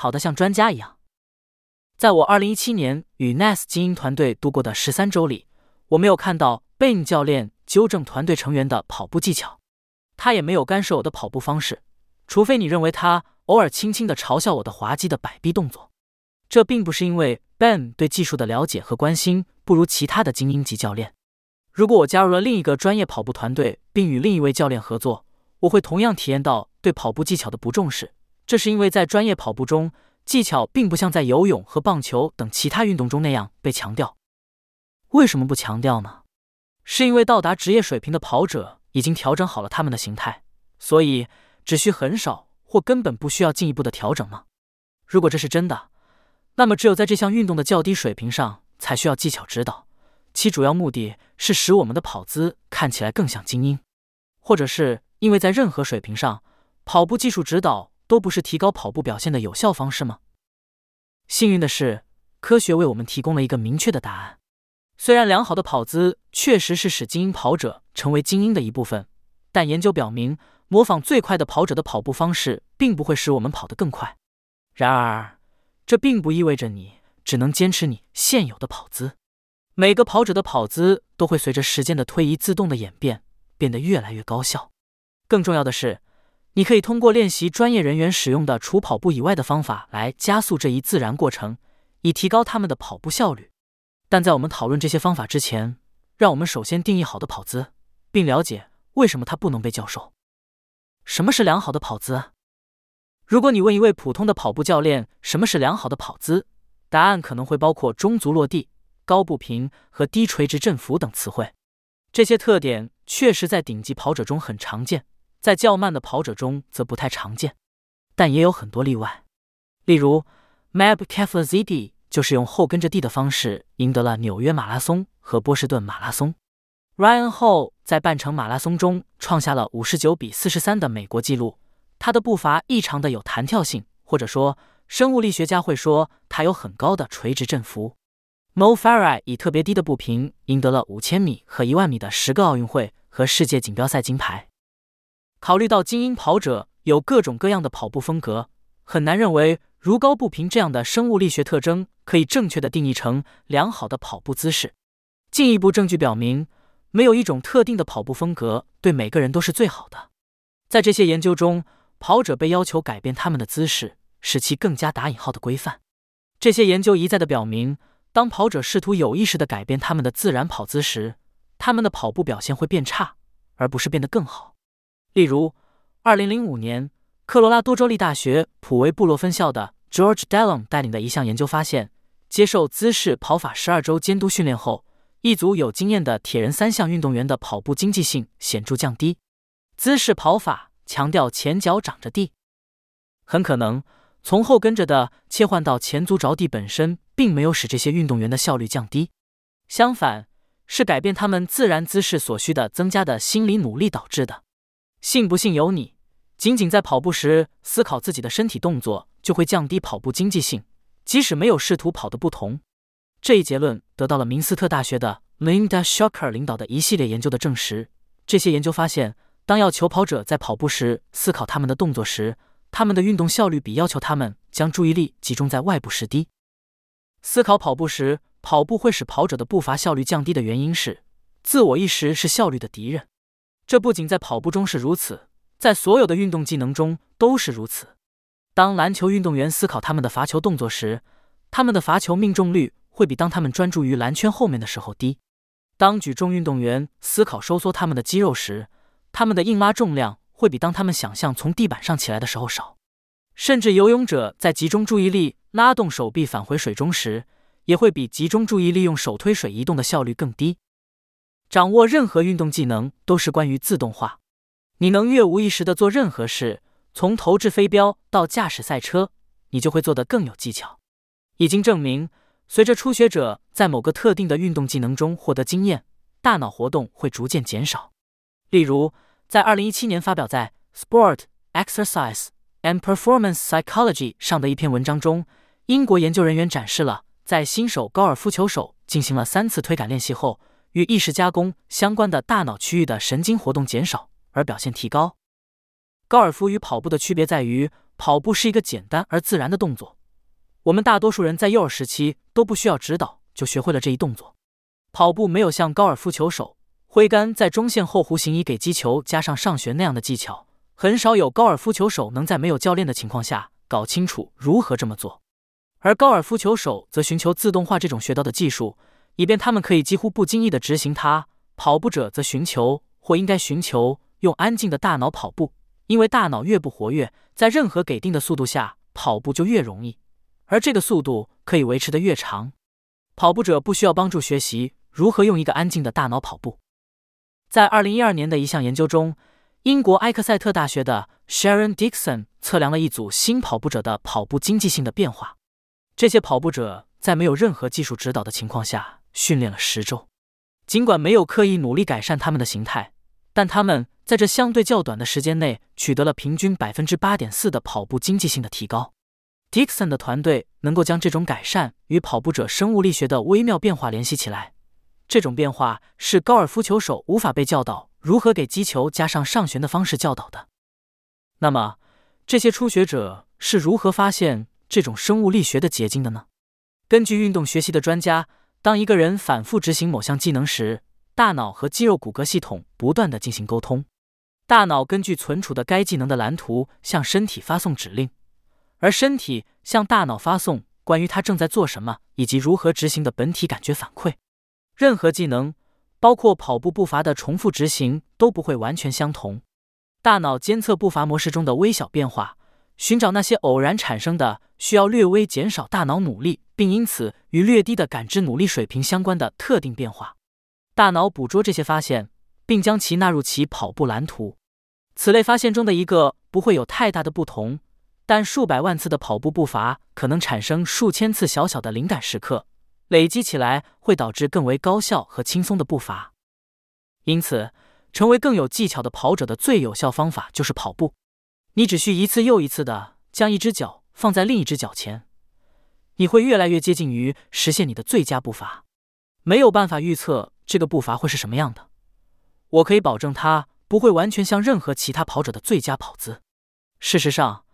跑得像专家一样。在我二零一七年与 NAS 精英团队度过的十三周里，我没有看到 Ben 教练纠正团队成员的跑步技巧，他也没有干涉我的跑步方式，除非你认为他偶尔轻轻的嘲笑我的滑稽的摆臂动作。这并不是因为 Ben 对技术的了解和关心不如其他的精英级教练。如果我加入了另一个专业跑步团队，并与另一位教练合作，我会同样体验到对跑步技巧的不重视。这是因为在专业跑步中，技巧并不像在游泳和棒球等其他运动中那样被强调。为什么不强调呢？是因为到达职业水平的跑者已经调整好了他们的形态，所以只需很少或根本不需要进一步的调整吗？如果这是真的，那么只有在这项运动的较低水平上才需要技巧指导，其主要目的是使我们的跑姿看起来更像精英，或者是因为在任何水平上，跑步技术指导都不是提高跑步表现的有效方式吗？幸运的是，科学为我们提供了一个明确的答案。虽然良好的跑姿确实是使精英跑者成为精英的一部分，但研究表明，模仿最快的跑者的跑步方式并不会使我们跑得更快。然而，这并不意味着你只能坚持你现有的跑姿。每个跑者的跑姿都会随着时间的推移自动的演变，变得越来越高效。更重要的是，你可以通过练习专业人员使用的除跑步以外的方法来加速这一自然过程，以提高他们的跑步效率。但在我们讨论这些方法之前，让我们首先定义好的跑姿，并了解为什么它不能被教授。什么是良好的跑姿？如果你问一位普通的跑步教练什么是良好的跑姿，答案可能会包括中足落地、高步频和低垂直振幅等词汇。这些特点确实在顶级跑者中很常见，在较慢的跑者中则不太常见，但也有很多例外。例如，Mab Keflezighi。就是用后跟着地的方式赢得了纽约马拉松和波士顿马拉松。Ryan Hall 在半程马拉松中创下了五十九比四十三的美国纪录。他的步伐异常的有弹跳性，或者说，生物力学家会说他有很高的垂直振幅。Mo Farah 以特别低的步频赢得了五千米和一万米的十个奥运会和世界锦标赛金牌。考虑到精英跑者有各种各样的跑步风格，很难认为。如高步频这样的生物力学特征可以正确的定义成良好的跑步姿势。进一步证据表明，没有一种特定的跑步风格对每个人都是最好的。在这些研究中，跑者被要求改变他们的姿势，使其更加打引号的规范。这些研究一再的表明，当跑者试图有意识的改变他们的自然跑姿时，他们的跑步表现会变差，而不是变得更好。例如，二零零五年。科罗拉多州立大学普维布洛分校的 George Dallon 带领的一项研究发现，接受姿势跑法十二周监督训练后，一组有经验的铁人三项运动员的跑步经济性显著降低。姿势跑法强调前脚掌着地，很可能从后跟着的切换到前足着地本身，并没有使这些运动员的效率降低，相反，是改变他们自然姿势所需的增加的心理努力导致的。信不信由你。仅仅在跑步时思考自己的身体动作，就会降低跑步经济性，即使没有试图跑的不同。这一结论得到了明斯特大学的 Linda Shocker 领导的一系列研究的证实。这些研究发现，当要求跑者在跑步时思考他们的动作时，他们的运动效率比要求他们将注意力集中在外部时低。思考跑步时跑步会使跑者的步伐效率降低的原因是，自我意识是效率的敌人。这不仅在跑步中是如此。在所有的运动技能中都是如此。当篮球运动员思考他们的罚球动作时，他们的罚球命中率会比当他们专注于篮圈后面的时候低。当举重运动员思考收缩他们的肌肉时，他们的硬拉重量会比当他们想象从地板上起来的时候少。甚至游泳者在集中注意力拉动手臂返回水中时，也会比集中注意力用手推水移动的效率更低。掌握任何运动技能都是关于自动化。你能越无意识的做任何事，从投掷飞镖到驾驶赛车，你就会做得更有技巧。已经证明，随着初学者在某个特定的运动技能中获得经验，大脑活动会逐渐减少。例如，在二零一七年发表在《Sport Exercise and Performance Psychology》上的一篇文章中，英国研究人员展示了在新手高尔夫球手进行了三次推杆练习后，与意识加工相关的大脑区域的神经活动减少。而表现提高。高尔夫与跑步的区别在于，跑步是一个简单而自然的动作。我们大多数人在幼儿时期都不需要指导就学会了这一动作。跑步没有像高尔夫球手挥杆在中线后弧形以给击球加上上旋那样的技巧，很少有高尔夫球手能在没有教练的情况下搞清楚如何这么做。而高尔夫球手则寻求自动化这种学到的技术，以便他们可以几乎不经意的执行它。跑步者则寻求或应该寻求用安静的大脑跑步。因为大脑越不活跃，在任何给定的速度下跑步就越容易，而这个速度可以维持的越长。跑步者不需要帮助学习如何用一个安静的大脑跑步。在二零一二年的一项研究中，英国埃克塞特大学的 Sharon Dixon 测量了一组新跑步者的跑步经济性的变化。这些跑步者在没有任何技术指导的情况下训练了十周，尽管没有刻意努力改善他们的形态，但他们。在这相对较短的时间内，取得了平均百分之八点四的跑步经济性的提高。Dixon 的团队能够将这种改善与跑步者生物力学的微妙变化联系起来。这种变化是高尔夫球手无法被教导如何给击球加上上旋的方式教导的。那么，这些初学者是如何发现这种生物力学的结晶的呢？根据运动学习的专家，当一个人反复执行某项技能时，大脑和肌肉骨骼系统不断的进行沟通。大脑根据存储的该技能的蓝图向身体发送指令，而身体向大脑发送关于它正在做什么以及如何执行的本体感觉反馈。任何技能，包括跑步步伐的重复执行，都不会完全相同。大脑监测步伐模式中的微小变化，寻找那些偶然产生的、需要略微减少大脑努力，并因此与略低的感知努力水平相关的特定变化。大脑捕捉这些发现，并将其纳入其跑步蓝图。此类发现中的一个不会有太大的不同，但数百万次的跑步步伐可能产生数千次小小的灵感时刻，累积起来会导致更为高效和轻松的步伐。因此，成为更有技巧的跑者的最有效方法就是跑步。你只需一次又一次的将一只脚放在另一只脚前，你会越来越接近于实现你的最佳步伐。没有办法预测这个步伐会是什么样的，我可以保证它。不会完全像任何其他跑者的最佳跑姿。事实上，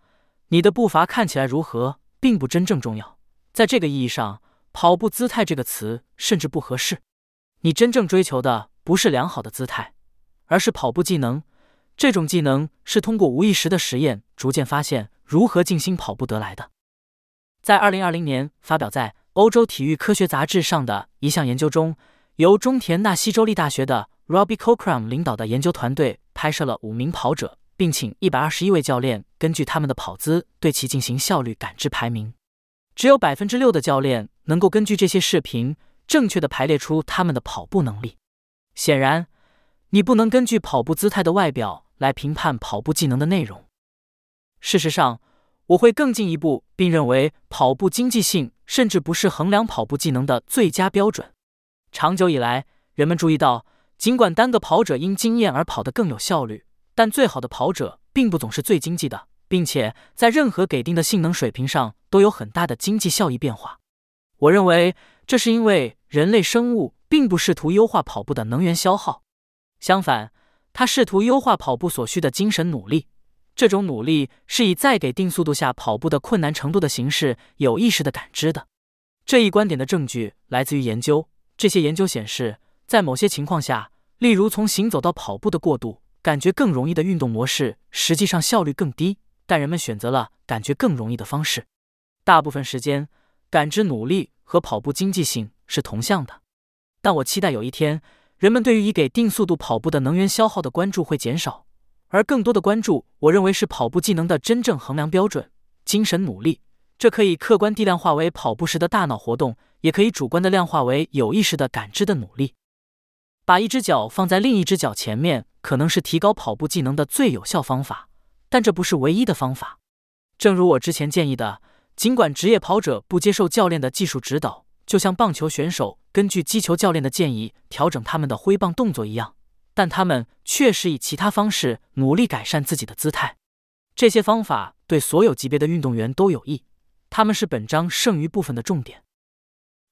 你的步伐看起来如何并不真正重要。在这个意义上，“跑步姿态”这个词甚至不合适。你真正追求的不是良好的姿态，而是跑步技能。这种技能是通过无意识的实验逐渐发现如何静心跑步得来的。在二零二零年发表在《欧洲体育科学杂志》上的一项研究中，由中田纳西州立大学的。Robbie Cochran 领导的研究团队拍摄了五名跑者，并请一百二十一位教练根据他们的跑姿对其进行效率感知排名。只有百分之六的教练能够根据这些视频正确的排列出他们的跑步能力。显然，你不能根据跑步姿态的外表来评判跑步技能的内容。事实上，我会更进一步，并认为跑步经济性甚至不是衡量跑步技能的最佳标准。长久以来，人们注意到。尽管单个跑者因经验而跑得更有效率，但最好的跑者并不总是最经济的，并且在任何给定的性能水平上都有很大的经济效益变化。我认为这是因为人类生物并不试图优化跑步的能源消耗，相反，他试图优化跑步所需的精神努力。这种努力是以在给定速度下跑步的困难程度的形式有意识的感知的。这一观点的证据来自于研究，这些研究显示。在某些情况下，例如从行走到跑步的过渡，感觉更容易的运动模式实际上效率更低，但人们选择了感觉更容易的方式。大部分时间，感知努力和跑步经济性是同向的。但我期待有一天，人们对于以给定速度跑步的能源消耗的关注会减少，而更多的关注，我认为是跑步技能的真正衡量标准——精神努力。这可以客观地量化为跑步时的大脑活动，也可以主观的量化为有意识的感知的努力。把一只脚放在另一只脚前面，可能是提高跑步技能的最有效方法，但这不是唯一的方法。正如我之前建议的，尽管职业跑者不接受教练的技术指导，就像棒球选手根据击球教练的建议调整他们的挥棒动作一样，但他们确实以其他方式努力改善自己的姿态。这些方法对所有级别的运动员都有益，他们是本章剩余部分的重点。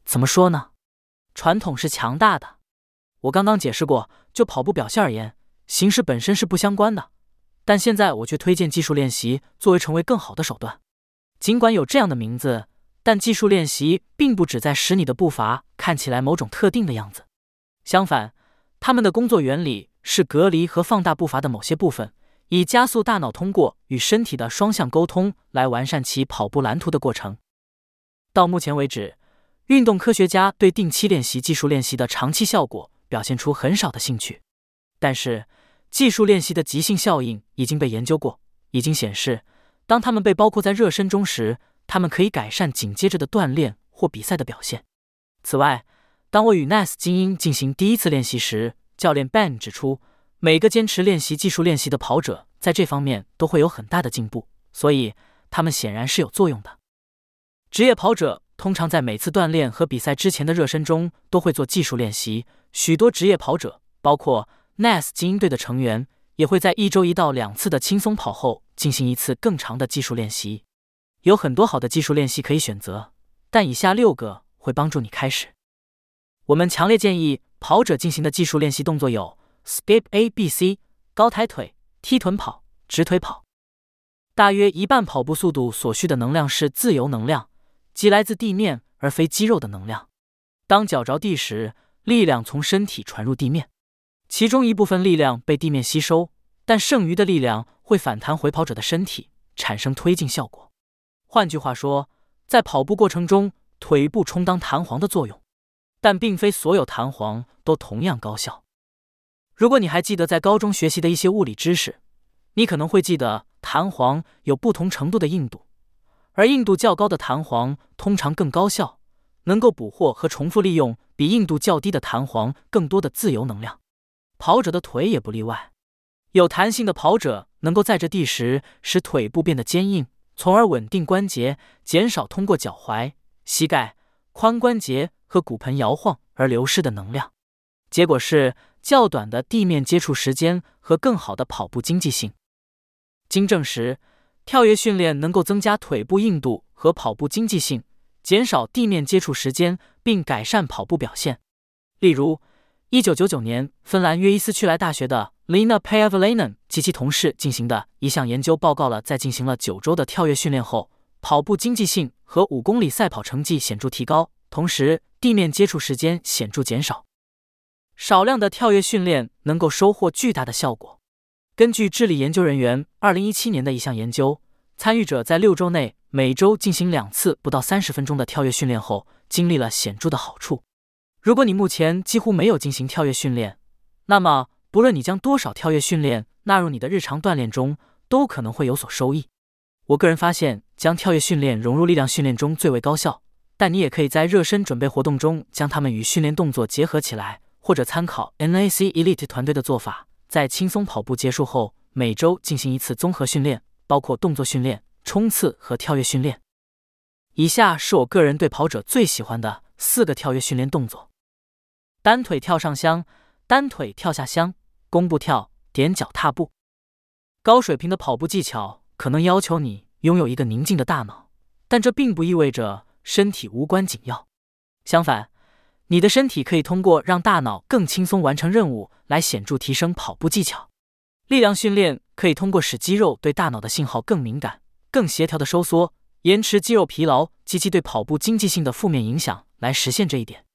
怎么说呢？传统是强大的。我刚刚解释过，就跑步表现而言，形式本身是不相关的。但现在我却推荐技术练习作为成为更好的手段。尽管有这样的名字，但技术练习并不旨在使你的步伐看起来某种特定的样子。相反，他们的工作原理是隔离和放大步伐的某些部分，以加速大脑通过与身体的双向沟通来完善其跑步蓝图的过程。到目前为止，运动科学家对定期练习技术练习的长期效果表现出很少的兴趣。但是，技术练习的极性效应已经被研究过，已经显示，当他们被包括在热身中时，他们可以改善紧接着的锻炼或比赛的表现。此外，当我与 NAS 精英进行第一次练习时，教练 Ben 指出，每个坚持练习技术练习的跑者在这方面都会有很大的进步，所以他们显然是有作用的。职业跑者通常在每次锻炼和比赛之前的热身中都会做技术练习。许多职业跑者，包括 NAS 精英队的成员，也会在一周一到两次的轻松跑后进行一次更长的技术练习。有很多好的技术练习可以选择，但以下六个会帮助你开始。我们强烈建议跑者进行的技术练习动作有：Skip A B C、高抬腿、踢臀跑、直腿跑。大约一半跑步速度所需的能量是自由能量，即来自地面而非肌肉的能量。当脚着地时，力量从身体传入地面，其中一部分力量被地面吸收，但剩余的力量会反弹回跑者的身体，产生推进效果。换句话说，在跑步过程中，腿部充当弹簧的作用。但并非所有弹簧都同样高效。如果你还记得在高中学习的一些物理知识，你可能会记得弹簧有不同程度的硬度，而硬度较高的弹簧通常更高效，能够捕获和重复利用比硬度较低的弹簧更多的自由能量。跑者的腿也不例外。有弹性的跑者能够在着地时使腿部变得坚硬，从而稳定关节，减少通过脚踝、膝盖、髋关节。和骨盆摇晃而流失的能量，结果是较短的地面接触时间和更好的跑步经济性。经证实，跳跃训练能够增加腿部硬度和跑步经济性，减少地面接触时间，并改善跑步表现。例如，一九九九年，芬兰约伊斯屈莱大学的 Lina Päiväläinen 及其同事进行的一项研究报告了，在进行了九周的跳跃训练后，跑步经济性和五公里赛跑成绩显著提高。同时，地面接触时间显著减少。少量的跳跃训练能够收获巨大的效果。根据智利研究人员二零一七年的一项研究，参与者在六周内每周进行两次不到三十分钟的跳跃训练后，经历了显著的好处。如果你目前几乎没有进行跳跃训练，那么不论你将多少跳跃训练纳入你的日常锻炼中，都可能会有所收益。我个人发现，将跳跃训练融入力量训练中最为高效。但你也可以在热身准备活动中将它们与训练动作结合起来，或者参考 NAC Elite 团队的做法，在轻松跑步结束后每周进行一次综合训练，包括动作训练、冲刺和跳跃训练。以下是我个人对跑者最喜欢的四个跳跃训练动作：单腿跳上箱、单腿跳下箱、弓步跳、踮脚踏步。高水平的跑步技巧可能要求你拥有一个宁静的大脑，但这并不意味着。身体无关紧要，相反，你的身体可以通过让大脑更轻松完成任务来显著提升跑步技巧。力量训练可以通过使肌肉对大脑的信号更敏感、更协调的收缩，延迟肌肉疲劳及其对跑步经济性的负面影响来实现这一点。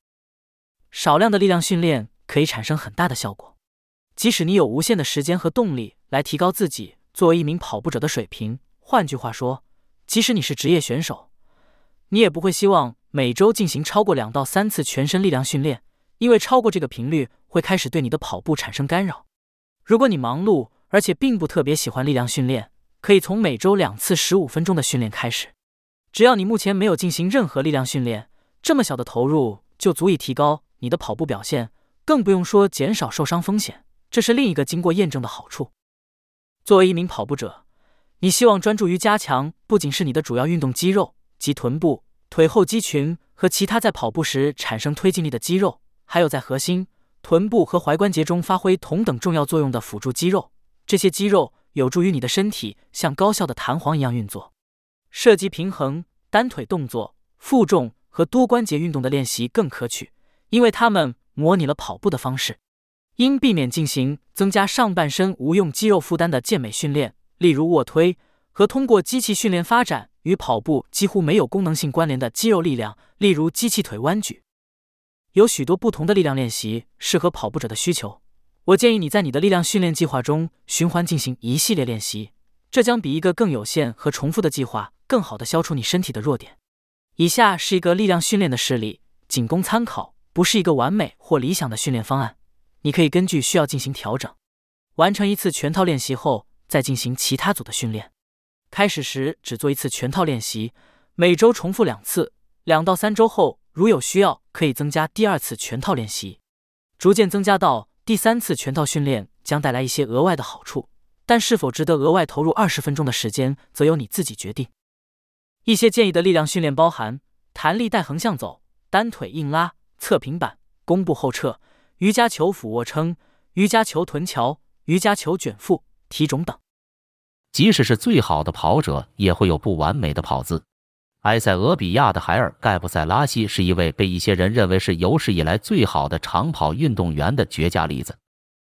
少量的力量训练可以产生很大的效果，即使你有无限的时间和动力来提高自己作为一名跑步者的水平。换句话说，即使你是职业选手。你也不会希望每周进行超过两到三次全身力量训练，因为超过这个频率会开始对你的跑步产生干扰。如果你忙碌而且并不特别喜欢力量训练，可以从每周两次十五分钟的训练开始。只要你目前没有进行任何力量训练，这么小的投入就足以提高你的跑步表现，更不用说减少受伤风险。这是另一个经过验证的好处。作为一名跑步者，你希望专注于加强不仅是你的主要运动肌肉。及臀部、腿后肌群和其他在跑步时产生推进力的肌肉，还有在核心、臀部和踝关节中发挥同等重要作用的辅助肌肉。这些肌肉有助于你的身体像高效的弹簧一样运作。涉及平衡、单腿动作、负重和多关节运动的练习更可取，因为他们模拟了跑步的方式。应避免进行增加上半身无用肌肉负担的健美训练，例如卧推，和通过机器训练发展与跑步几乎没有功能性关联的肌肉力量，例如机器腿弯举。有许多不同的力量练习适合跑步者的需求。我建议你在你的力量训练计划中循环进行一系列练习，这将比一个更有限和重复的计划更好地消除你身体的弱点。以下是一个力量训练的示例，仅供参考，不是一个完美或理想的训练方案。你可以根据需要进行调整。完成一次全套练习后，再进行其他组的训练。开始时只做一次全套练习，每周重复两次。两到三周后，如有需要，可以增加第二次全套练习。逐渐增加到第三次全套训练将带来一些额外的好处，但是否值得额外投入二十分钟的时间，则由你自己决定。一些建议的力量训练包含弹力带横向走、单腿硬拉、侧平板、弓步后撤。瑜伽球俯卧撑、瑜伽球臀桥、瑜伽球卷腹、提踵等。即使是最好的跑者，也会有不完美的跑姿。埃塞俄比亚的海尔·盖布塞拉西是一位被一些人认为是有史以来最好的长跑运动员的绝佳例子。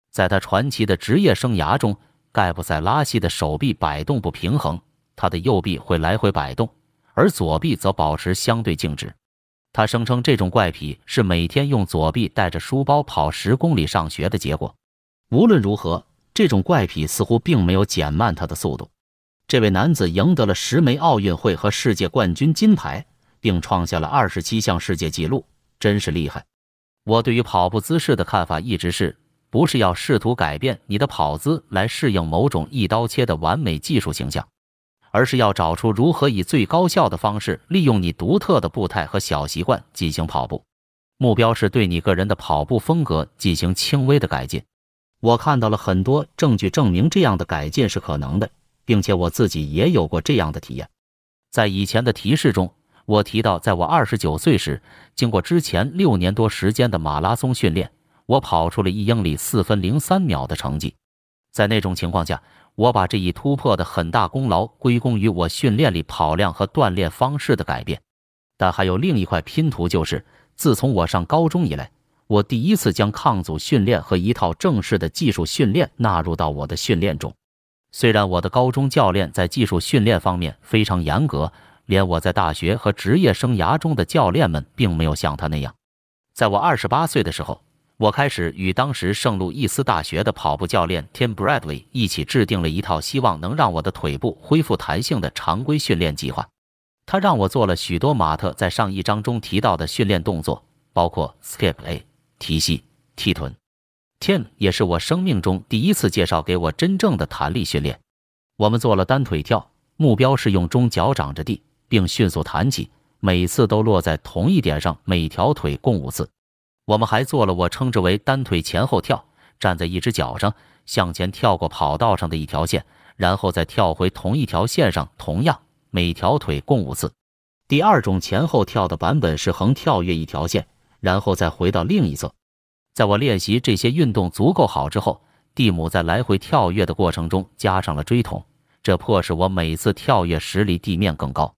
在他传奇的职业生涯中，盖布塞拉西的手臂摆动不平衡，他的右臂会来回摆动，而左臂则保持相对静止。他声称，这种怪癖是每天用左臂带着书包跑十公里上学的结果。无论如何，这种怪癖似乎并没有减慢他的速度。这位男子赢得了十枚奥运会和世界冠军金牌，并创下了二十七项世界纪录，真是厉害。我对于跑步姿势的看法一直是，不是要试图改变你的跑姿来适应某种一刀切的完美技术形象。而是要找出如何以最高效的方式利用你独特的步态和小习惯进行跑步。目标是对你个人的跑步风格进行轻微的改进。我看到了很多证据证明这样的改进是可能的，并且我自己也有过这样的体验。在以前的提示中，我提到，在我二十九岁时，经过之前六年多时间的马拉松训练，我跑出了一英里四分零三秒的成绩。在那种情况下。我把这一突破的很大功劳归功于我训练里跑量和锻炼方式的改变，但还有另一块拼图，就是自从我上高中以来，我第一次将抗阻训练和一套正式的技术训练纳入到我的训练中。虽然我的高中教练在技术训练方面非常严格，连我在大学和职业生涯中的教练们并没有像他那样。在我二十八岁的时候。我开始与当时圣路易斯大学的跑步教练 Tim Bradley 一起制定了一套希望能让我的腿部恢复弹性的常规训练计划。他让我做了许多马特在上一章中提到的训练动作，包括 Skip A、提膝、踢臀。Tim 也是我生命中第一次介绍给我真正的弹力训练。我们做了单腿跳，目标是用中脚掌着地，并迅速弹起，每次都落在同一点上，每条腿共五次。我们还做了我称之为单腿前后跳，站在一只脚上向前跳过跑道上的一条线，然后再跳回同一条线上，同样每条腿共五次。第二种前后跳的版本是横跳跃一条线，然后再回到另一侧。在我练习这些运动足够好之后，蒂姆在来回跳跃的过程中加上了锥筒，这迫使我每次跳跃时离地面更高。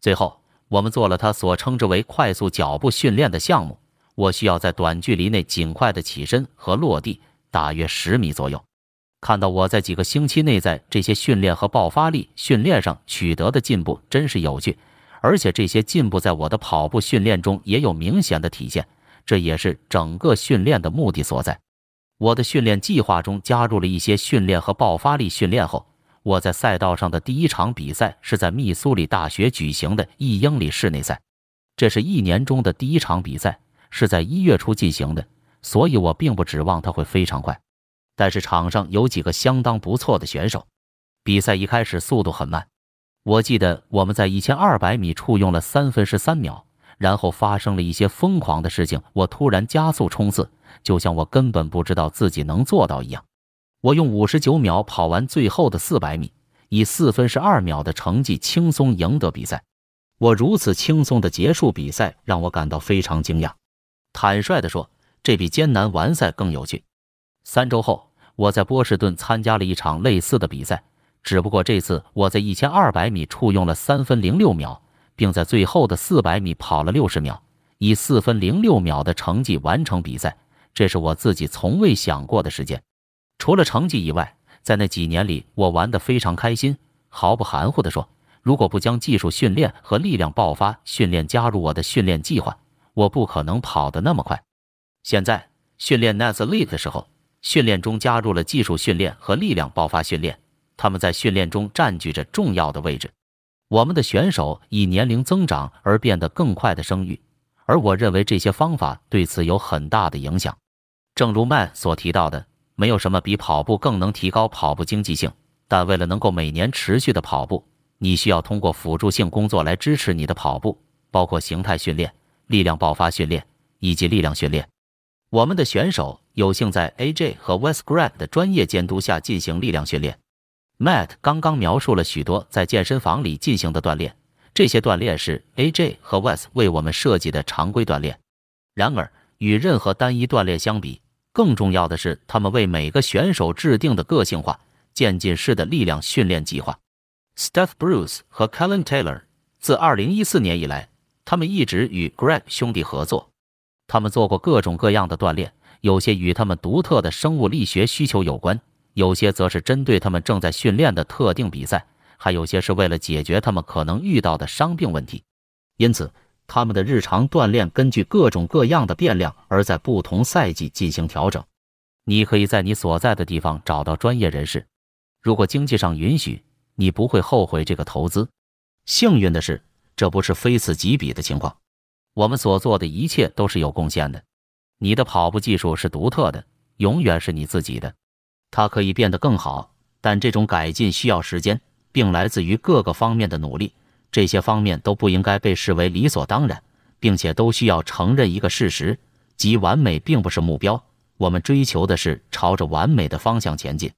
最后，我们做了他所称之为快速脚步训练的项目。我需要在短距离内尽快的起身和落地，大约十米左右。看到我在几个星期内在这些训练和爆发力训练上取得的进步，真是有趣。而且这些进步在我的跑步训练中也有明显的体现，这也是整个训练的目的所在。我的训练计划中加入了一些训练和爆发力训练后，我在赛道上的第一场比赛是在密苏里大学举行的一英里室内赛，这是一年中的第一场比赛。是在一月初进行的，所以我并不指望它会非常快。但是场上有几个相当不错的选手。比赛一开始速度很慢，我记得我们在一千二百米处用了三分十三秒，然后发生了一些疯狂的事情。我突然加速冲刺，就像我根本不知道自己能做到一样。我用五十九秒跑完最后的四百米，以四分十二秒的成绩轻松赢得比赛。我如此轻松的结束比赛，让我感到非常惊讶。坦率地说，这比艰难完赛更有趣。三周后，我在波士顿参加了一场类似的比赛，只不过这次我在一千二百米处用了三分零六秒，并在最后的四百米跑了六十秒，以四分零六秒的成绩完成比赛。这是我自己从未想过的时间。除了成绩以外，在那几年里，我玩得非常开心。毫不含糊地说，如果不将技术训练和力量爆发训练加入我的训练计划，我不可能跑得那么快。现在训练 Naz Elite 的时候，训练中加入了技术训练和力量爆发训练，他们在训练中占据着重要的位置。我们的选手以年龄增长而变得更快的生育，而我认为这些方法对此有很大的影响。正如曼所提到的。没有什么比跑步更能提高跑步经济性，但为了能够每年持续的跑步，你需要通过辅助性工作来支持你的跑步，包括形态训练、力量爆发训练以及力量训练。我们的选手有幸在 AJ 和 Wes Greg 的专业监督下进行力量训练。Matt 刚刚描述了许多在健身房里进行的锻炼，这些锻炼是 AJ 和 Wes 为我们设计的常规锻炼。然而，与任何单一锻炼相比，更重要的是，他们为每个选手制定的个性化、渐进式的力量训练计划。Steph Bruce 和 Kellen Taylor 自2014年以来，他们一直与 Greg 兄弟合作。他们做过各种各样的锻炼，有些与他们独特的生物力学需求有关，有些则是针对他们正在训练的特定比赛，还有些是为了解决他们可能遇到的伤病问题。因此。他们的日常锻炼根据各种各样的变量而在不同赛季进行调整。你可以在你所在的地方找到专业人士，如果经济上允许，你不会后悔这个投资。幸运的是，这不是非此即彼的情况。我们所做的一切都是有贡献的。你的跑步技术是独特的，永远是你自己的。它可以变得更好，但这种改进需要时间，并来自于各个方面的努力。这些方面都不应该被视为理所当然，并且都需要承认一个事实，即完美并不是目标。我们追求的是朝着完美的方向前进。